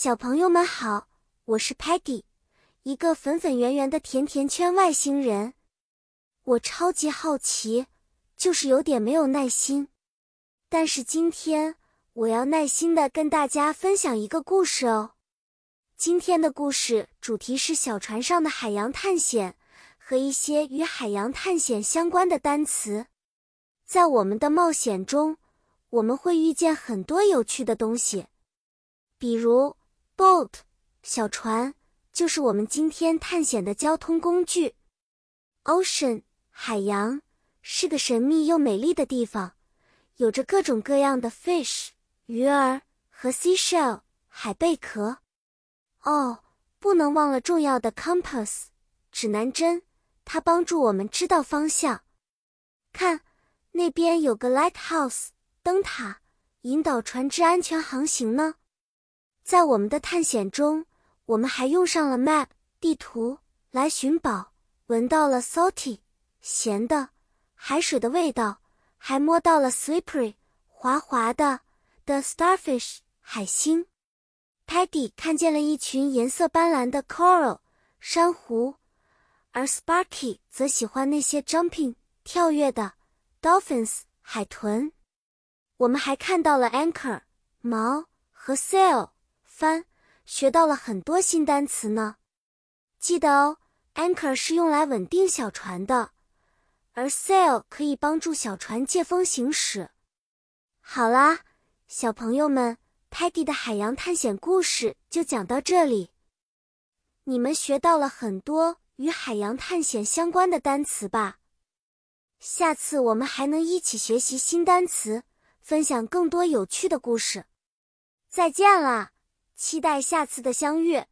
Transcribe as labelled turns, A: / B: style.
A: 小朋友们好，我是 Patty，一个粉粉圆圆的甜甜圈外星人。我超级好奇，就是有点没有耐心。但是今天我要耐心的跟大家分享一个故事哦。今天的故事主题是小船上的海洋探险和一些与海洋探险相关的单词。在我们的冒险中，我们会遇见很多有趣的东西，比如 boat 小船，就是我们今天探险的交通工具。ocean 海洋是个神秘又美丽的地方，有着各种各样的 fish 鱼儿和 seashell 海贝壳。哦，不能忘了重要的 compass 指南针，它帮助我们知道方向。看。那边有个 lighthouse 灯塔，引导船只安全航行呢。在我们的探险中，我们还用上了 map 地图来寻宝，闻到了 salty 咸的海水的味道，还摸到了 slippery 滑滑的的 starfish 海星。Paddy 看见了一群颜色斑斓的 coral 珊瑚，而 Sparky 则喜欢那些 jumping 跳跃的。Dolphins 海豚，我们还看到了 anchor 锚和 sail 帆，学到了很多新单词呢。记得哦，anchor 是用来稳定小船的，而 sail 可以帮助小船借风行驶。好啦，小朋友们，Teddy 的海洋探险故事就讲到这里。你们学到了很多与海洋探险相关的单词吧？下次我们还能一起学习新单词，分享更多有趣的故事。再见了，期待下次的相遇。